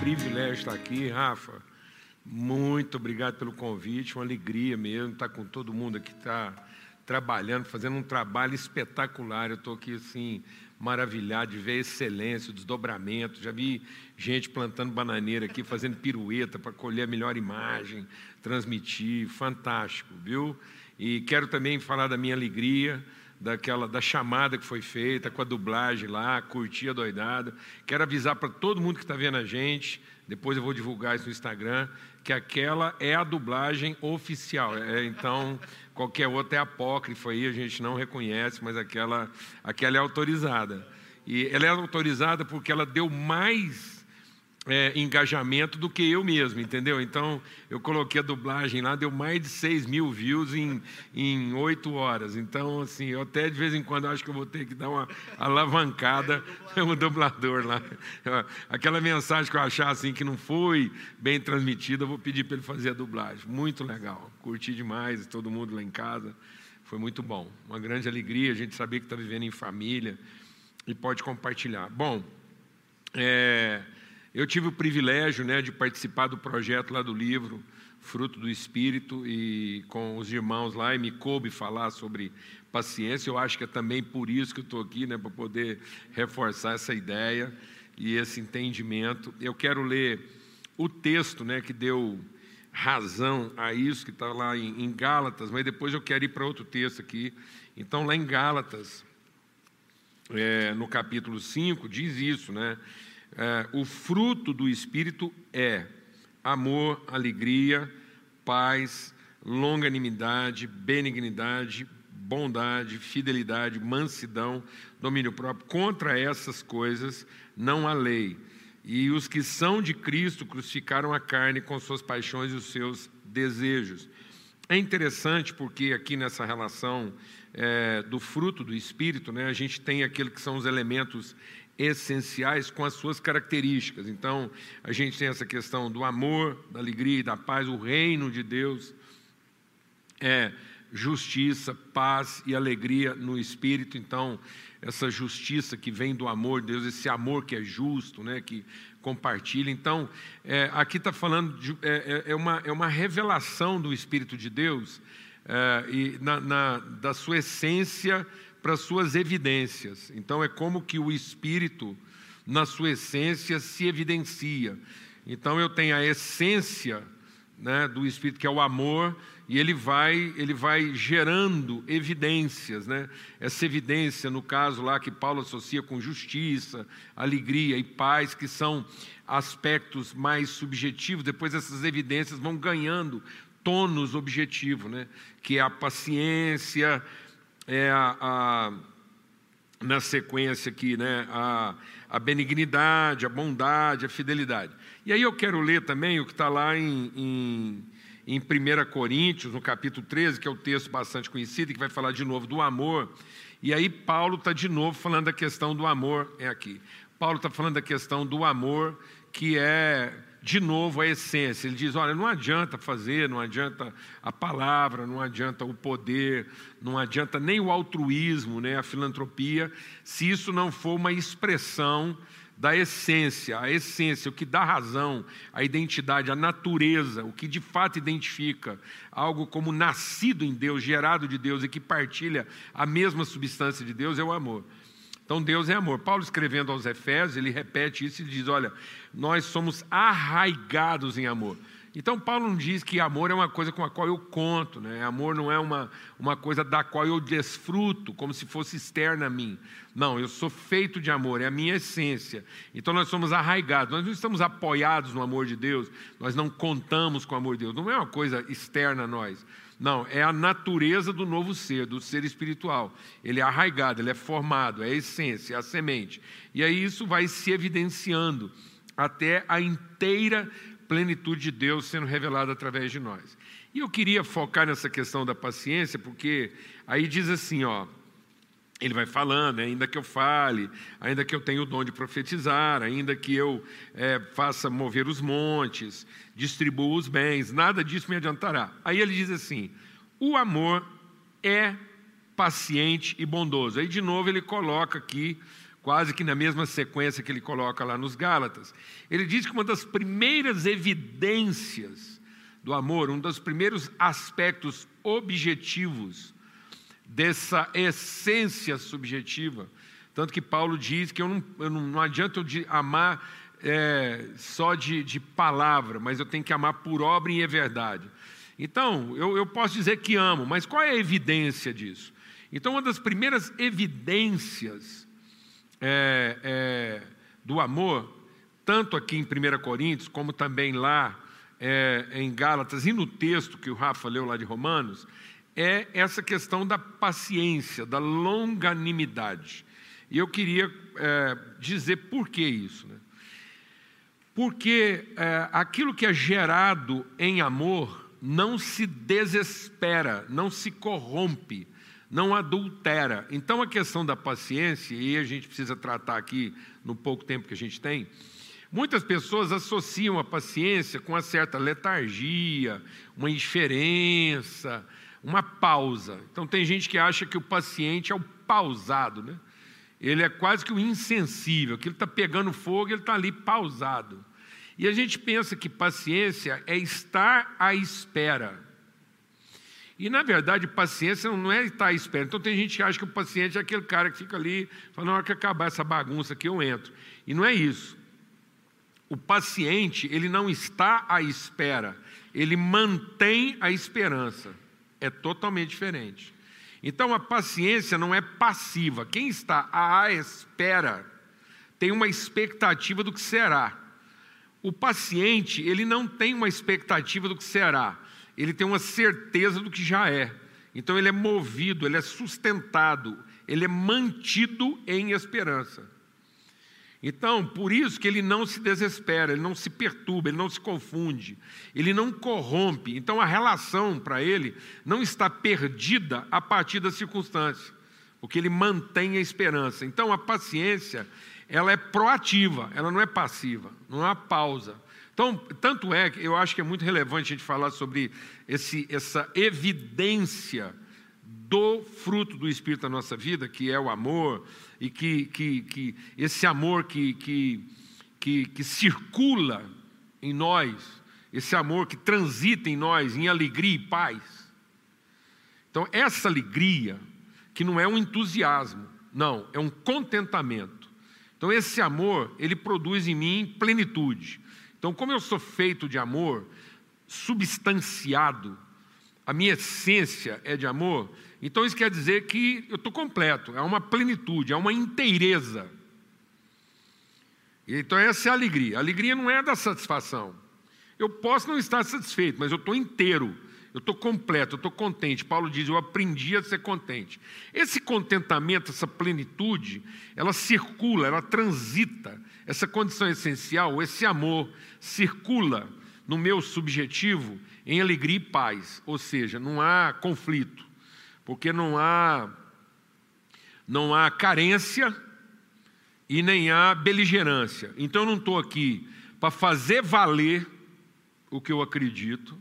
privilégio estar aqui, Rafa. Muito obrigado pelo convite, uma alegria mesmo estar com todo mundo aqui, está trabalhando, fazendo um trabalho espetacular. Eu estou aqui assim, maravilhado de ver a excelência, o desdobramento. Já vi gente plantando bananeira aqui, fazendo pirueta para colher a melhor imagem, transmitir. Fantástico, viu? E quero também falar da minha alegria daquela da chamada que foi feita com a dublagem lá, curtir a doidada. Quero avisar para todo mundo que está vendo a gente, depois eu vou divulgar isso no Instagram, que aquela é a dublagem oficial. É, então, qualquer outra é apócrifa aí, a gente não reconhece, mas aquela, aquela é autorizada. E ela é autorizada porque ela deu mais é, engajamento do que eu mesmo, entendeu? Então, eu coloquei a dublagem lá, deu mais de 6 mil views em, em 8 horas. Então, assim, eu até de vez em quando acho que eu vou ter que dar uma alavancada no dublador lá. Aquela mensagem que eu achar assim que não foi bem transmitida, eu vou pedir para ele fazer a dublagem. Muito legal, curti demais, todo mundo lá em casa. Foi muito bom, uma grande alegria a gente saber que está vivendo em família e pode compartilhar. Bom, é, eu tive o privilégio né, de participar do projeto lá do livro, Fruto do Espírito, e com os irmãos lá, e me coube falar sobre paciência. Eu acho que é também por isso que eu estou aqui, né, para poder reforçar essa ideia e esse entendimento. Eu quero ler o texto né, que deu razão a isso, que está lá em, em Gálatas, mas depois eu quero ir para outro texto aqui. Então, lá em Gálatas, é, no capítulo 5, diz isso, né? É, o fruto do Espírito é amor, alegria, paz, longanimidade, benignidade, bondade, fidelidade, mansidão, domínio próprio. Contra essas coisas não há lei. E os que são de Cristo crucificaram a carne com suas paixões e os seus desejos. É interessante porque aqui nessa relação é, do fruto do Espírito, né, a gente tem aquilo que são os elementos essenciais com as suas características. Então, a gente tem essa questão do amor, da alegria e da paz, o reino de Deus é justiça, paz e alegria no espírito. Então, essa justiça que vem do amor de Deus, esse amor que é justo, né, que compartilha. Então, é, aqui está falando de, é, é, é, uma, é uma revelação do Espírito de Deus é, e na, na, da sua essência para suas evidências. Então é como que o espírito, na sua essência, se evidencia. Então eu tenho a essência né, do espírito que é o amor e ele vai ele vai gerando evidências, né? Essa evidência no caso lá que Paulo associa com justiça, alegria e paz, que são aspectos mais subjetivos. Depois essas evidências vão ganhando tônus objetivo, né? Que é a paciência, é a, a, na sequência aqui, né, a, a benignidade, a bondade, a fidelidade. E aí eu quero ler também o que está lá em, em, em 1 Coríntios, no capítulo 13, que é o um texto bastante conhecido, que vai falar de novo do amor. E aí Paulo está de novo falando da questão do amor, é aqui. Paulo está falando da questão do amor que é de novo a essência. Ele diz: olha, não adianta fazer, não adianta a palavra, não adianta o poder, não adianta nem o altruísmo, né, a filantropia, se isso não for uma expressão da essência, a essência, o que dá razão, a identidade, a natureza, o que de fato identifica algo como nascido em Deus, gerado de Deus e que partilha a mesma substância de Deus é o amor. Então Deus é amor. Paulo escrevendo aos Efésios, ele repete isso e diz: Olha, nós somos arraigados em amor. Então Paulo não diz que amor é uma coisa com a qual eu conto, né? Amor não é uma, uma coisa da qual eu desfruto, como se fosse externa a mim. Não, eu sou feito de amor, é a minha essência. Então nós somos arraigados, nós não estamos apoiados no amor de Deus, nós não contamos com o amor de Deus, não é uma coisa externa a nós. Não, é a natureza do novo ser, do ser espiritual. Ele é arraigado, ele é formado, é a essência, é a semente. E aí isso vai se evidenciando até a inteira plenitude de Deus sendo revelada através de nós. E eu queria focar nessa questão da paciência, porque aí diz assim, ó, ele vai falando, né, ainda que eu fale, ainda que eu tenha o dom de profetizar, ainda que eu é, faça mover os montes, distribua os bens, nada disso me adiantará. Aí ele diz assim: o amor é paciente e bondoso. Aí de novo ele coloca aqui quase que na mesma sequência que ele coloca lá nos Gálatas. Ele diz que uma das primeiras evidências do amor, um dos primeiros aspectos objetivos dessa essência subjetiva, tanto que Paulo diz que eu não, eu não, não adianta eu amar é, só de, de palavra, mas eu tenho que amar por obra e em verdade. Então, eu, eu posso dizer que amo, mas qual é a evidência disso? Então, uma das primeiras evidências é, é, do amor, tanto aqui em 1 Coríntios, como também lá é, em Gálatas e no texto que o Rafa leu lá de Romanos, é essa questão da paciência, da longanimidade. E eu queria é, dizer por que isso. Né? Porque é, aquilo que é gerado em amor não se desespera, não se corrompe, não adultera. Então a questão da paciência, e a gente precisa tratar aqui no pouco tempo que a gente tem, muitas pessoas associam a paciência com uma certa letargia, uma indiferença, uma pausa. Então tem gente que acha que o paciente é o pausado, né? Ele é quase que o insensível, que ele está pegando fogo, ele está ali pausado. E a gente pensa que paciência é estar à espera. E, na verdade, paciência não é estar à espera. Então, tem gente que acha que o paciente é aquele cara que fica ali, fala, na hora que acabar essa bagunça aqui, eu entro. E não é isso. O paciente, ele não está à espera, ele mantém a esperança. É totalmente diferente. Então, a paciência não é passiva. Quem está à espera tem uma expectativa do que será. O paciente, ele não tem uma expectativa do que será, ele tem uma certeza do que já é. Então ele é movido, ele é sustentado, ele é mantido em esperança. Então, por isso que ele não se desespera, ele não se perturba, ele não se confunde, ele não corrompe. Então, a relação para ele não está perdida a partir das circunstâncias, porque ele mantém a esperança. Então, a paciência ela é proativa, ela não é passiva, não há pausa. Então, tanto é que eu acho que é muito relevante a gente falar sobre esse, essa evidência do fruto do Espírito na nossa vida, que é o amor, e que, que, que esse amor que, que, que, que circula em nós, esse amor que transita em nós em alegria e paz. Então, essa alegria, que não é um entusiasmo, não, é um contentamento então esse amor, ele produz em mim plenitude. Então, como eu sou feito de amor, substanciado, a minha essência é de amor, então isso quer dizer que eu estou completo, é uma plenitude, é uma inteireza. Então essa é a alegria. A alegria não é da satisfação. Eu posso não estar satisfeito, mas eu estou inteiro eu estou completo, eu estou contente. Paulo diz: Eu aprendi a ser contente. Esse contentamento, essa plenitude, ela circula, ela transita. Essa condição essencial, esse amor, circula no meu subjetivo em alegria e paz. Ou seja, não há conflito, porque não há, não há carência e nem há beligerância. Então eu não estou aqui para fazer valer o que eu acredito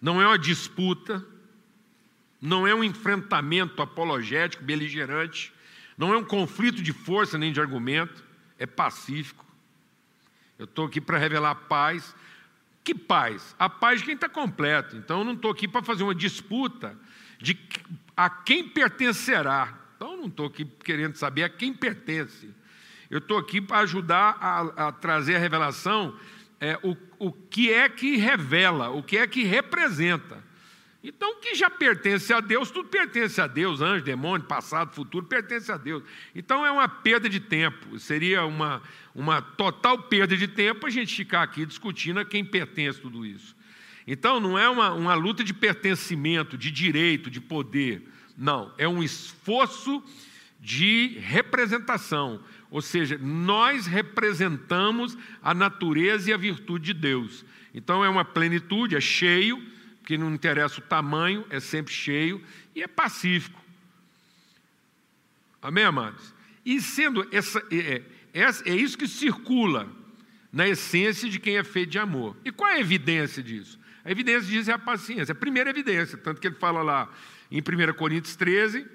não é uma disputa, não é um enfrentamento apologético, beligerante, não é um conflito de força nem de argumento, é pacífico. Eu estou aqui para revelar paz. Que paz? A paz de quem está completo. Então eu não estou aqui para fazer uma disputa de a quem pertencerá. Então eu não estou aqui querendo saber a quem pertence. Eu estou aqui para ajudar a, a trazer a revelação é, o, o que é que revela, o que é que representa. Então, o que já pertence a Deus, tudo pertence a Deus, anjo, demônio, passado, futuro, pertence a Deus. Então, é uma perda de tempo, seria uma, uma total perda de tempo a gente ficar aqui discutindo a quem pertence tudo isso. Então, não é uma, uma luta de pertencimento, de direito, de poder. Não, é um esforço de representação, ou seja, nós representamos a natureza e a virtude de Deus. Então é uma plenitude, é cheio, que não interessa o tamanho, é sempre cheio e é pacífico. Amém, amados? E sendo essa, é, é, é isso que circula na essência de quem é feito de amor. E qual é a evidência disso? A evidência diz é a paciência, a primeira evidência, tanto que ele fala lá em 1 Coríntios 13,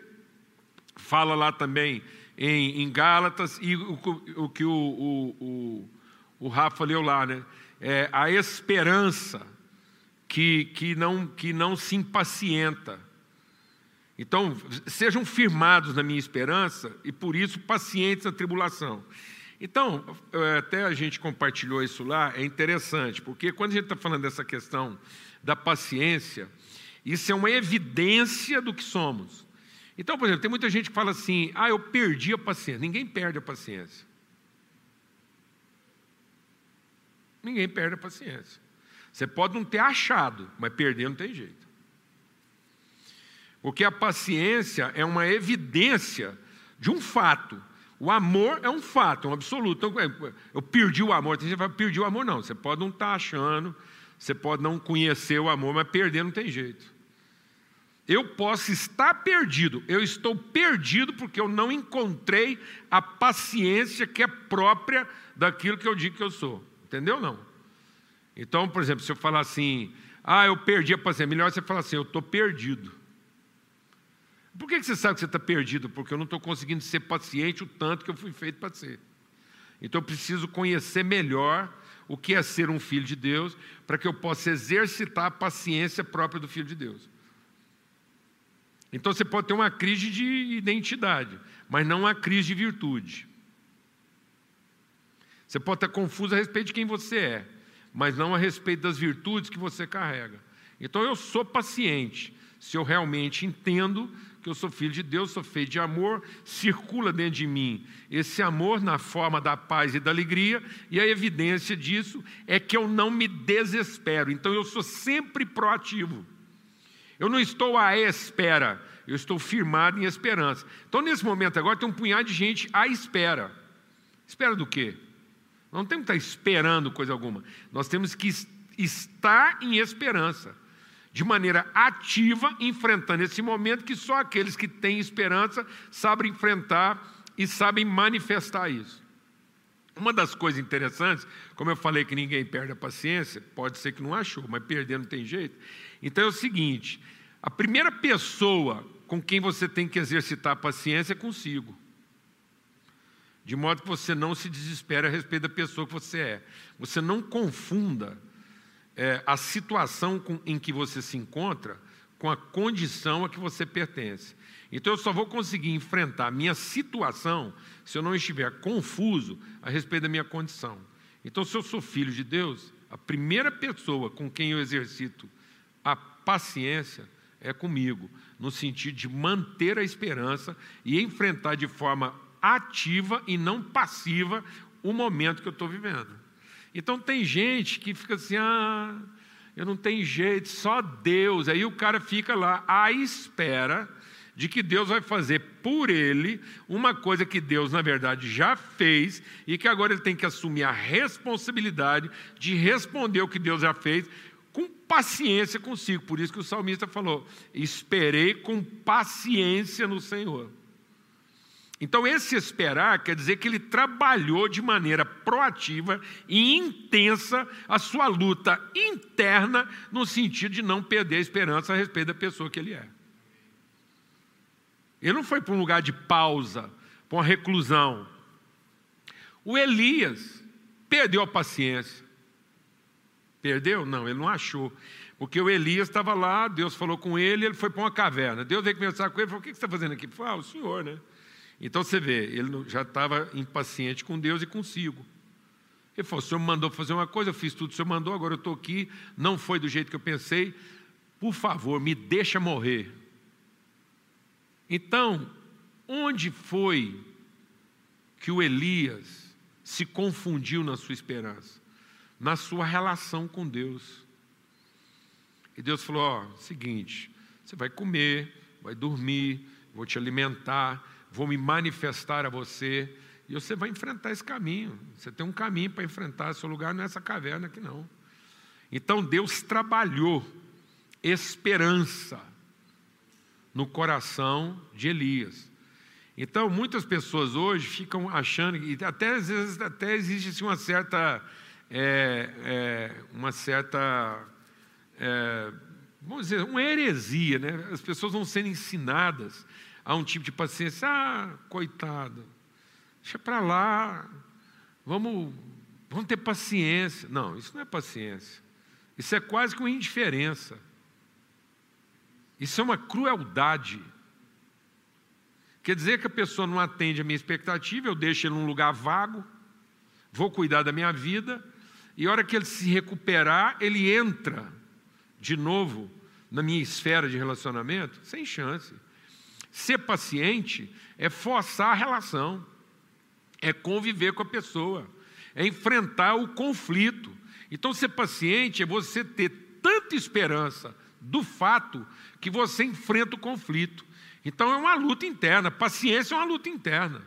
fala lá também em, em Gálatas e o, o que o, o, o, o Rafa leu lá, né? É, a esperança que, que, não, que não se impacienta. Então, sejam firmados na minha esperança e por isso pacientes na tribulação. Então, é, até a gente compartilhou isso lá, é interessante, porque quando a gente está falando dessa questão da paciência, isso é uma evidência do que somos. Então, por exemplo, tem muita gente que fala assim: ah, eu perdi a paciência. Ninguém perde a paciência. Ninguém perde a paciência. Você pode não ter achado, mas perder não tem jeito. Porque a paciência é uma evidência de um fato. O amor é um fato, é um absoluto. Então, é, eu perdi o amor. Tem gente que fala, perdi o amor. Não, você pode não estar tá achando, você pode não conhecer o amor, mas perder não tem jeito. Eu posso estar perdido, eu estou perdido porque eu não encontrei a paciência que é própria daquilo que eu digo que eu sou. Entendeu não? Então, por exemplo, se eu falar assim, ah, eu perdi a paciência, melhor você falar assim, eu estou perdido. Por que você sabe que você está perdido? Porque eu não estou conseguindo ser paciente o tanto que eu fui feito para ser. Então eu preciso conhecer melhor o que é ser um filho de Deus, para que eu possa exercitar a paciência própria do filho de Deus. Então você pode ter uma crise de identidade, mas não uma crise de virtude. Você pode estar confuso a respeito de quem você é, mas não a respeito das virtudes que você carrega. Então eu sou paciente, se eu realmente entendo que eu sou filho de Deus, sou feito de amor, circula dentro de mim esse amor na forma da paz e da alegria, e a evidência disso é que eu não me desespero. Então eu sou sempre proativo. Eu não estou à espera, eu estou firmado em esperança. Então, nesse momento agora, tem um punhado de gente à espera. Espera do quê? Não temos que estar esperando coisa alguma. Nós temos que estar em esperança, de maneira ativa, enfrentando esse momento que só aqueles que têm esperança sabem enfrentar e sabem manifestar isso. Uma das coisas interessantes, como eu falei que ninguém perde a paciência, pode ser que não achou, mas perder não tem jeito. Então é o seguinte: a primeira pessoa com quem você tem que exercitar a paciência é consigo. De modo que você não se desespere a respeito da pessoa que você é. Você não confunda é, a situação com, em que você se encontra com a condição a que você pertence. Então eu só vou conseguir enfrentar a minha situação se eu não estiver confuso a respeito da minha condição. Então, se eu sou filho de Deus, a primeira pessoa com quem eu exercito a paciência é comigo, no sentido de manter a esperança e enfrentar de forma ativa e não passiva o momento que eu estou vivendo. Então, tem gente que fica assim, ah, eu não tenho jeito, só Deus. Aí o cara fica lá à espera de que Deus vai fazer por ele uma coisa que Deus, na verdade, já fez e que agora ele tem que assumir a responsabilidade de responder o que Deus já fez com paciência consigo. Por isso que o salmista falou: esperei com paciência no Senhor. Então, esse esperar quer dizer que ele trabalhou de maneira proativa e intensa a sua luta interna, no sentido de não perder a esperança a respeito da pessoa que ele é. Ele não foi para um lugar de pausa, para uma reclusão. O Elias perdeu a paciência. Perdeu? Não, ele não achou. Porque o Elias estava lá, Deus falou com ele, ele foi para uma caverna. Deus veio conversar com ele e falou: O que você está fazendo aqui? Falou: Ah, o senhor, né? Então você vê, ele já estava impaciente com Deus e consigo. Ele falou: O senhor me mandou fazer uma coisa, eu fiz tudo, o senhor mandou, agora eu estou aqui, não foi do jeito que eu pensei. Por favor, me deixa morrer. Então, onde foi que o Elias se confundiu na sua esperança? Na sua relação com Deus. E Deus falou: Ó, seguinte, você vai comer, vai dormir, vou te alimentar, vou me manifestar a você, e você vai enfrentar esse caminho. Você tem um caminho para enfrentar, seu lugar não é essa caverna aqui, não. Então Deus trabalhou esperança no coração de Elias. Então, muitas pessoas hoje ficam achando, e até às vezes até existe assim, uma certa, é, é, uma certa, é, vamos dizer, uma heresia, né? As pessoas vão sendo ensinadas há um tipo de paciência, ah, coitado, deixa para lá, vamos, vamos ter paciência. Não, isso não é paciência. Isso é quase que uma indiferença. Isso é uma crueldade. Quer dizer que a pessoa não atende a minha expectativa, eu deixo ele num lugar vago, vou cuidar da minha vida, e a hora que ele se recuperar, ele entra de novo na minha esfera de relacionamento, sem chance. Ser paciente é forçar a relação, é conviver com a pessoa, é enfrentar o conflito. Então, ser paciente é você ter tanta esperança do fato que você enfrenta o conflito. Então, é uma luta interna. Paciência é uma luta interna.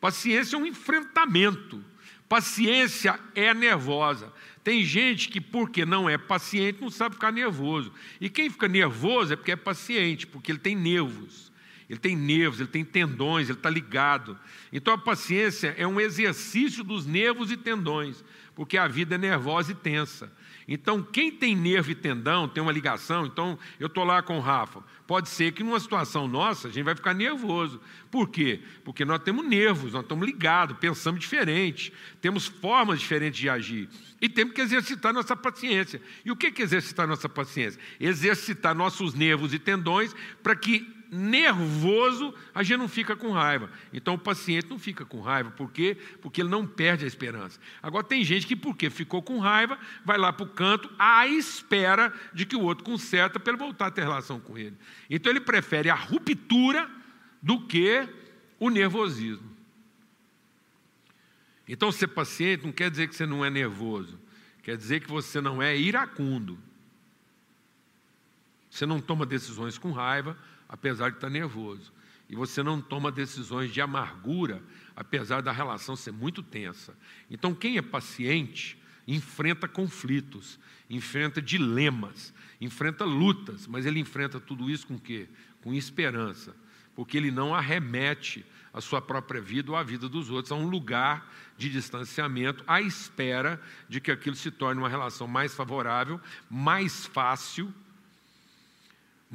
Paciência é um enfrentamento. Paciência é nervosa. Tem gente que, porque não é paciente, não sabe ficar nervoso. E quem fica nervoso é porque é paciente, porque ele tem nervos. Ele tem nervos, ele tem tendões, ele está ligado. Então a paciência é um exercício dos nervos e tendões, porque a vida é nervosa e tensa. Então, quem tem nervo e tendão, tem uma ligação, então eu estou lá com o Rafa. Pode ser que numa situação nossa a gente vai ficar nervoso. Por quê? Porque nós temos nervos, nós estamos ligados, pensamos diferente, temos formas diferentes de agir. E temos que exercitar nossa paciência. E o que é exercitar nossa paciência? Exercitar nossos nervos e tendões para que nervoso, a gente não fica com raiva. Então o paciente não fica com raiva. Por quê? Porque ele não perde a esperança. Agora tem gente que, porque ficou com raiva, vai lá para o canto à espera de que o outro conserta para ele voltar a ter relação com ele. Então ele prefere a ruptura do que o nervosismo. Então ser paciente não quer dizer que você não é nervoso. Quer dizer que você não é iracundo. Você não toma decisões com raiva, apesar de estar nervoso. E você não toma decisões de amargura, apesar da relação ser muito tensa. Então, quem é paciente enfrenta conflitos, enfrenta dilemas, enfrenta lutas, mas ele enfrenta tudo isso com quê? Com esperança, porque ele não arremete a sua própria vida ou a vida dos outros a um lugar de distanciamento, à espera de que aquilo se torne uma relação mais favorável, mais fácil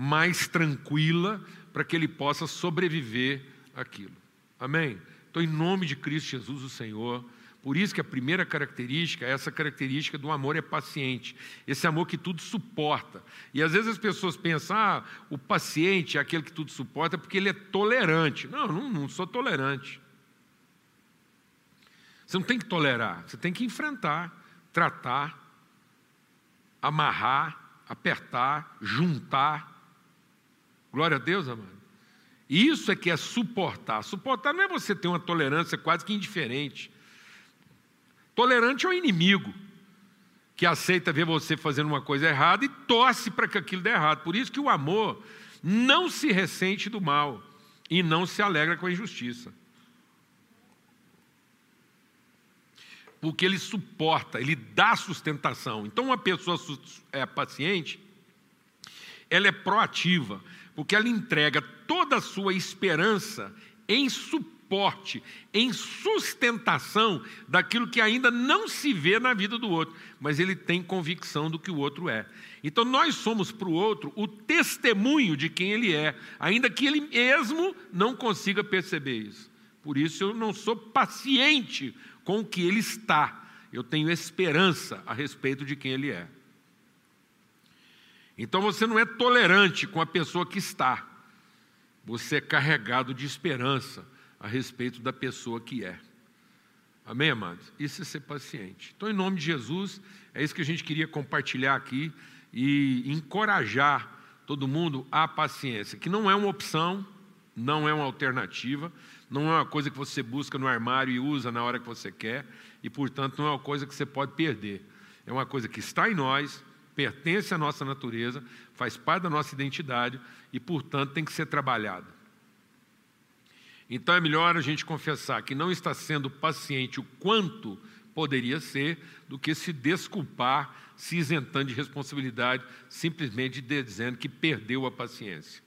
mais tranquila, para que ele possa sobreviver aquilo. Amém? Então, em nome de Cristo Jesus, o Senhor, por isso que a primeira característica, essa característica do amor é paciente. Esse amor que tudo suporta. E às vezes as pessoas pensam, ah, o paciente é aquele que tudo suporta porque ele é tolerante. Não, não, não sou tolerante. Você não tem que tolerar, você tem que enfrentar, tratar, amarrar, apertar, juntar, Glória a Deus, amado. Isso é que é suportar. Suportar não é você ter uma tolerância quase que indiferente. Tolerante é o inimigo que aceita ver você fazendo uma coisa errada e torce para que aquilo dê errado. Por isso que o amor não se ressente do mal e não se alegra com a injustiça. Porque ele suporta, ele dá sustentação. Então, uma pessoa é paciente, ela é proativa, porque ela entrega toda a sua esperança em suporte, em sustentação daquilo que ainda não se vê na vida do outro, mas ele tem convicção do que o outro é. Então nós somos para o outro o testemunho de quem ele é, ainda que ele mesmo não consiga perceber isso. Por isso eu não sou paciente com o que ele está, eu tenho esperança a respeito de quem ele é. Então você não é tolerante com a pessoa que está, você é carregado de esperança a respeito da pessoa que é. Amém, amados? Isso é ser paciente. Então, em nome de Jesus, é isso que a gente queria compartilhar aqui e encorajar todo mundo à paciência, que não é uma opção, não é uma alternativa, não é uma coisa que você busca no armário e usa na hora que você quer, e portanto não é uma coisa que você pode perder. É uma coisa que está em nós, pertence à nossa natureza, faz parte da nossa identidade e, portanto, tem que ser trabalhado. Então é melhor a gente confessar que não está sendo paciente o quanto poderia ser, do que se desculpar, se isentando de responsabilidade, simplesmente dizendo que perdeu a paciência.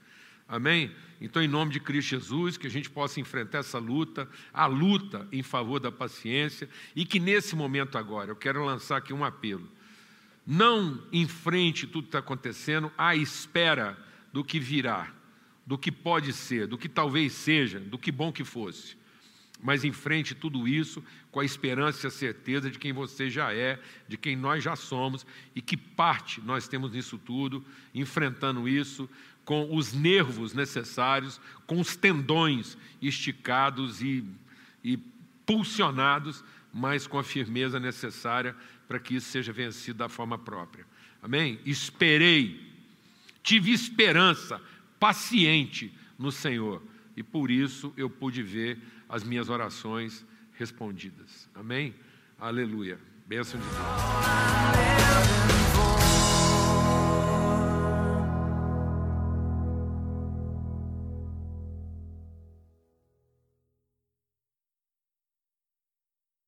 Amém? Então, em nome de Cristo Jesus, que a gente possa enfrentar essa luta, a luta em favor da paciência, e que nesse momento agora, eu quero lançar aqui um apelo não enfrente tudo que está acontecendo à espera do que virá. do que pode ser, do que talvez seja, do que bom que fosse. Mas enfrente tudo isso com a esperança e a certeza de quem você já é, de quem nós já somos e que parte nós temos nisso tudo, enfrentando isso com os nervos necessários, com os tendões esticados e, e pulsionados, mas com a firmeza necessária para que isso seja vencido da forma própria. Amém? Esperei, tive esperança, paciente no Senhor, e por isso eu pude ver as minhas orações respondidas. Amém? Aleluia. Bênção de Deus.